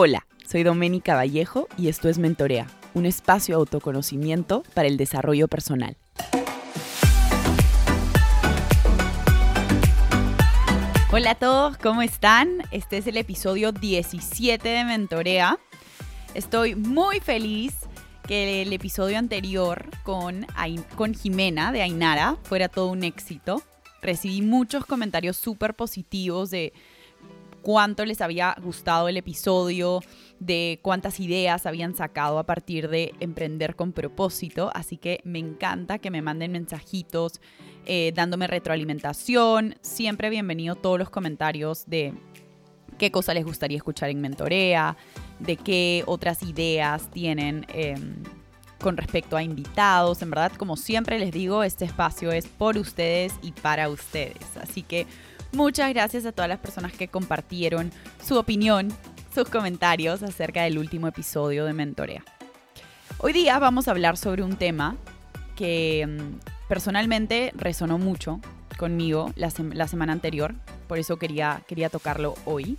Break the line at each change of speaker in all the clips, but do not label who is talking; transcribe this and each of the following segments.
Hola, soy Doménica Vallejo y esto es Mentorea, un espacio de autoconocimiento para el desarrollo personal. Hola a todos, ¿cómo están? Este es el episodio 17 de Mentorea. Estoy muy feliz que el episodio anterior con, con Jimena de Ainara fuera todo un éxito. Recibí muchos comentarios súper positivos de cuánto les había gustado el episodio, de cuántas ideas habían sacado a partir de emprender con propósito. Así que me encanta que me manden mensajitos eh, dándome retroalimentación. Siempre bienvenido todos los comentarios de qué cosa les gustaría escuchar en Mentorea, de qué otras ideas tienen. Em, con respecto a invitados, en verdad, como siempre les digo, este espacio es por ustedes y para ustedes. Así que Muchas gracias a todas las personas que compartieron su opinión, sus comentarios acerca del último episodio de Mentorea. Hoy día vamos a hablar sobre un tema que mm, personalmente resonó mucho conmigo la, semana anterior, por eso quería, quería tocarlo hoy.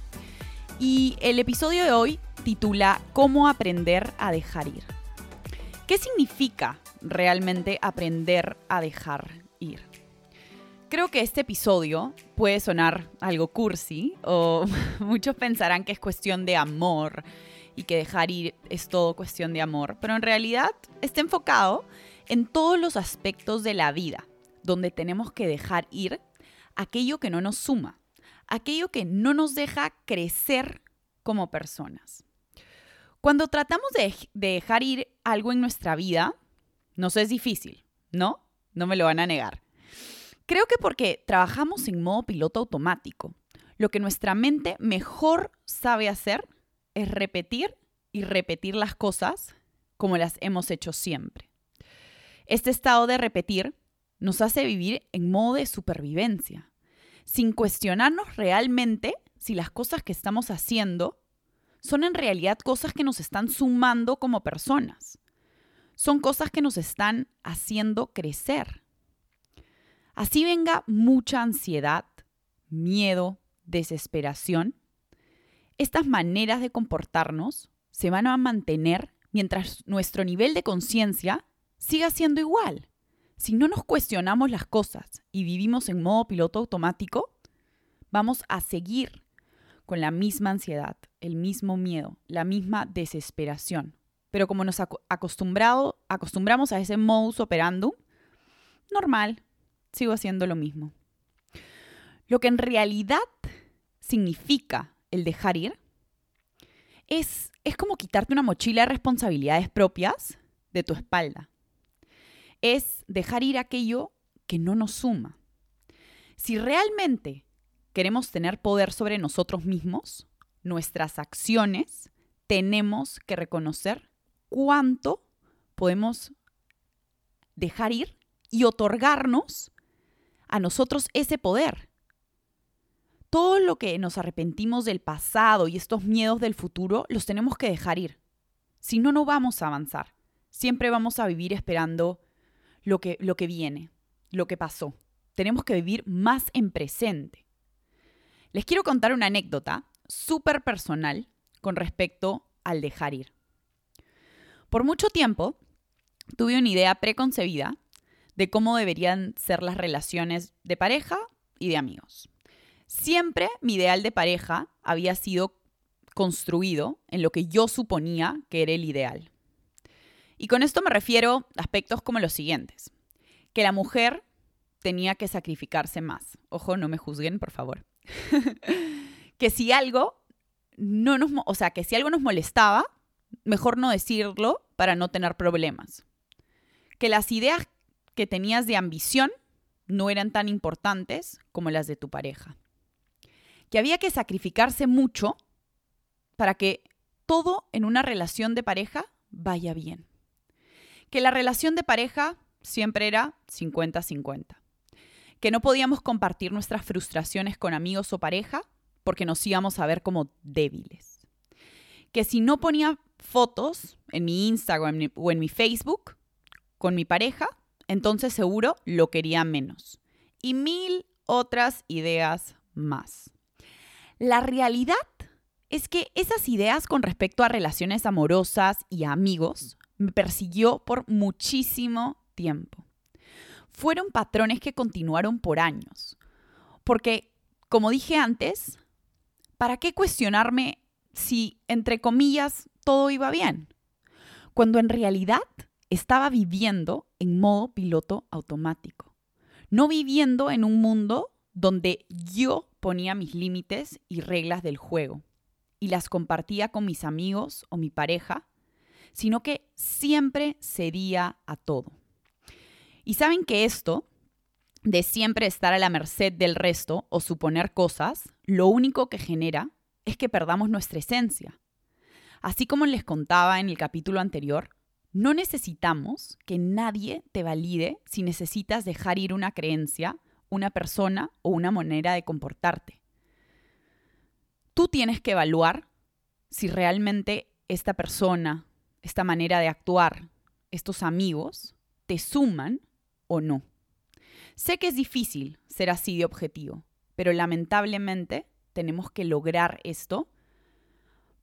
Y el episodio de hoy titula ¿Cómo aprender a dejar ir? ¿Qué significa realmente aprender a dejar ir? Creo que este episodio puede sonar algo cursi o muchos pensarán que es cuestión de amor y que dejar ir es todo cuestión de amor, pero en realidad está enfocado en todos los aspectos de la vida, donde tenemos que dejar ir aquello que no nos suma, aquello que no nos deja crecer como personas. Cuando tratamos de, dejar ir algo en nuestra vida, nos es difícil, ¿no? No me lo van a negar. Creo que porque trabajamos en modo piloto automático. Lo que nuestra mente mejor sabe hacer es repetir y repetir las cosas como las hemos hecho siempre. Este estado de repetir nos hace vivir en modo de supervivencia, sin cuestionarnos realmente si las cosas que estamos haciendo son en realidad cosas que nos están sumando como personas. Son cosas que nos están haciendo crecer. Así venga mucha ansiedad, miedo, desesperación, estas maneras de comportarnos se van a mantener mientras nuestro nivel de conciencia siga siendo igual. Si no nos cuestionamos las cosas y vivimos en modo piloto automático, vamos a seguir con la misma ansiedad, el mismo miedo, la misma desesperación. Pero como nos acostumbramos a ese modus operandum, normal, sigo haciendo lo mismo. Lo que en realidad significa el dejar ir es, es como quitarte una mochila de responsabilidades propias de tu espalda. Es dejar ir aquello que no nos suma. Si realmente queremos tener poder sobre nosotros mismos, nuestras acciones, tenemos que reconocer cuánto podemos dejar ir y otorgarnos a nosotros ese poder. Todo lo que nos arrepentimos del pasado y estos miedos del futuro los tenemos que dejar ir. Si no, no vamos a avanzar. Siempre vamos a vivir esperando lo que, lo que viene, lo que pasó. Tenemos que vivir más en presente. Les quiero contar una anécdota súper personal con respecto al dejar ir. Por mucho tiempo tuve una idea preconcebida de cómo deberían ser las relaciones de pareja y de amigos. Siempre mi ideal de pareja había sido construido en lo que yo suponía que era el ideal. Y con esto me refiero a aspectos como los siguientes. Que la mujer tenía que sacrificarse más. Ojo, no me juzguen, por favor. que si algo no nos, o sea, que si algo nos molestaba, mejor no decirlo para no tener problemas. Que las ideas que tenías de ambición no eran tan importantes como las de tu pareja. Que había que sacrificarse mucho para que todo en una relación de pareja vaya bien. Que la relación de pareja siempre era 50-50. Que no podíamos compartir nuestras frustraciones con amigos o pareja porque nos íbamos a ver como débiles. Que si no ponía fotos en mi Instagram o en mi Facebook con mi pareja, entonces seguro lo quería menos. Y mil otras ideas más. La realidad es que esas ideas con respecto a relaciones amorosas y amigos me persiguió por muchísimo tiempo. Fueron patrones que continuaron por años. Porque, como dije antes, ¿para qué cuestionarme si, entre comillas, todo iba bien? Cuando en realidad estaba viviendo en modo piloto automático. No viviendo en un mundo donde yo ponía mis límites y reglas del juego y las compartía con mis amigos o mi pareja, sino que siempre cedía a todo. Y saben que esto, de siempre estar a la merced del resto o suponer cosas, lo único que genera es que perdamos nuestra esencia. Así como les contaba en el capítulo anterior, no necesitamos que nadie te valide si necesitas dejar ir una creencia, una persona o una manera de comportarte. Tú tienes que evaluar si realmente esta persona, esta manera de actuar, estos amigos, te suman o no. Sé que es difícil ser así de objetivo, pero lamentablemente tenemos que lograr esto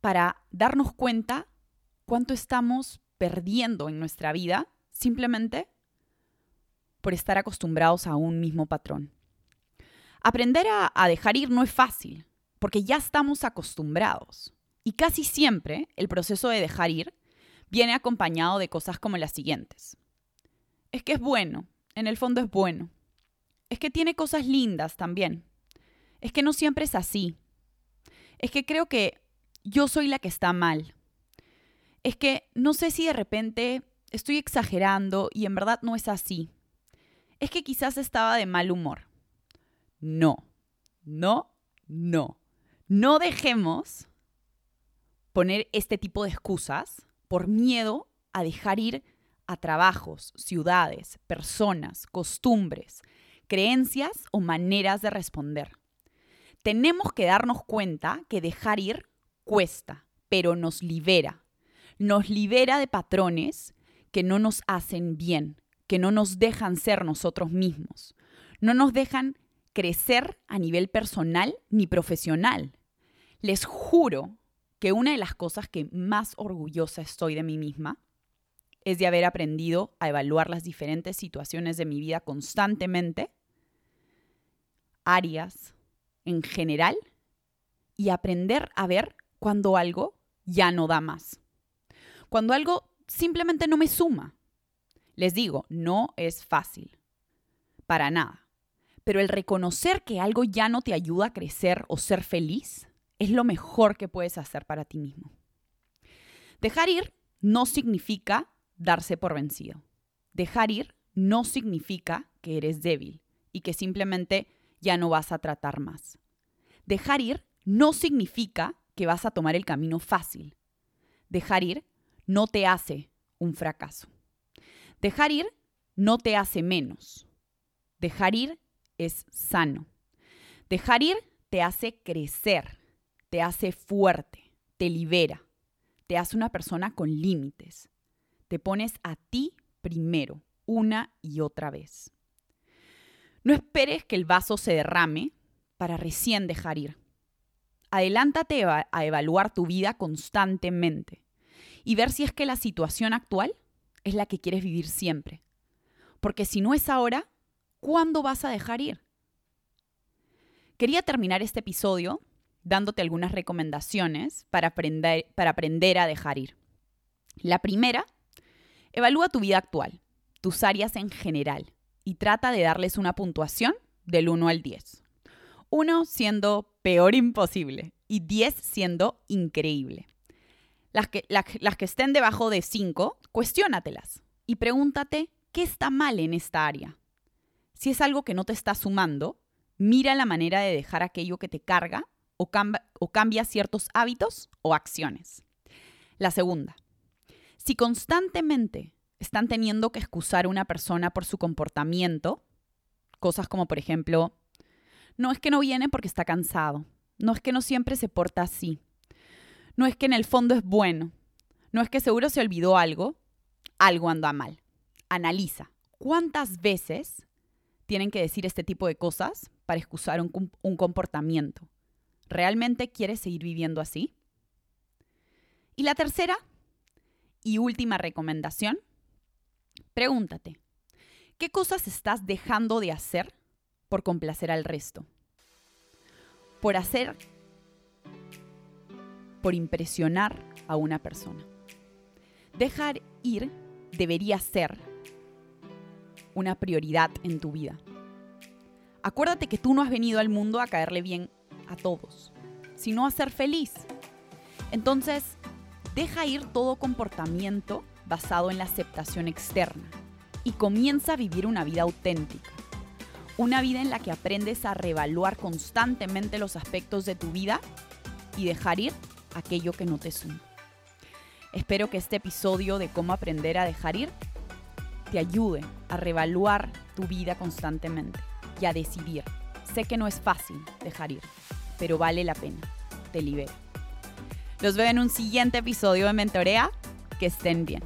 para darnos cuenta cuánto estamos perdiendo en nuestra vida simplemente por estar acostumbrados a un mismo patrón. Aprender a, a, dejar ir no es fácil, porque ya estamos acostumbrados. Y casi siempre el proceso de dejar ir viene acompañado de cosas como las siguientes. Es que es bueno, en el fondo es bueno. Es que tiene cosas lindas también. Es que no siempre es así. Es que creo que yo soy la que está mal. Es que no sé si de repente estoy exagerando y en verdad no es así. Es que quizás estaba de mal humor. No, no, no. No dejemos poner este tipo de excusas por miedo a dejar ir a trabajos, ciudades, personas, costumbres, creencias o maneras de responder. Tenemos que darnos cuenta que dejar ir cuesta, pero nos libera. Nos libera de patrones que no nos hacen bien, que no nos dejan ser nosotros mismos, no nos dejan crecer a nivel personal ni profesional. Les juro que una de las cosas que más orgullosa estoy de mí misma es de haber aprendido a evaluar las diferentes situaciones de mi vida constantemente, áreas en general, y aprender a ver cuando algo ya no da más. Cuando algo simplemente no me suma. Les digo, no es fácil. Para nada. Pero el reconocer que algo ya no te ayuda a crecer o ser feliz es lo mejor que puedes hacer para ti mismo. Dejar ir no significa darse por vencido. Dejar ir no significa que eres débil y que simplemente ya no vas a tratar más. Dejar ir no significa que vas a tomar el camino fácil. Dejar ir no te hace un fracaso. Dejar ir no te hace menos. Dejar ir es sano. Dejar ir te hace crecer, te hace fuerte, te libera, te hace una persona con límites, te pones a ti primero, una y otra vez. No esperes que el vaso se derrame para recién dejar ir. Adelántate a evaluar tu vida constantemente y ver si es que la situación actual es la que quieres vivir siempre. Porque si no es ahora, ¿cuándo vas a dejar ir? Quería terminar este episodio dándote algunas recomendaciones para aprender, para aprender a dejar ir. La primera Evalúa tu vida actual, tus áreas en general, y trata de darles una puntuación del 1 al 10. 1 siendo peor imposible y 10 siendo increíble. Las que, las que estén debajo de 5, cuestiónatelas y pregúntate qué está mal en esta área. Si es algo que no te está sumando, mira la manera de dejar aquello que te carga o, o cambia ciertos hábitos o acciones. La segunda, si constantemente están teniendo que excusar a una persona por su comportamiento, cosas como por ejemplo, no es que no viene porque está cansado, no es que no siempre se porta así, no es que en el fondo es bueno, no es que seguro se olvidó algo, algo anda mal. Analiza cuántas veces tienen que decir este tipo de cosas para excusar un, un comportamiento. ¿realmente quieres seguir viviendo así? Y la tercera y última recomendación, pregúntate, ¿qué cosas estás dejando de hacer por complacer al resto? Por hacer, por impresionar a una persona. Dejar ir debería ser una prioridad en tu vida. Acuérdate que tú no has venido al mundo a caerle bien a todos, sino a ser feliz. Entonces, deja ir todo comportamiento basado en la aceptación externa y comienza a vivir una vida auténtica. Una vida en la que aprendes a reevaluar constantemente los aspectos de tu vida y dejar ir aquello que no te suma. Espero que este episodio de cómo aprender a dejar ir te ayude a reevaluar tu vida constantemente y a decidir. Sé que no es fácil dejar ir, pero vale la pena. Te libera. Los veo en un siguiente episodio de Mentorea. Que estén bien.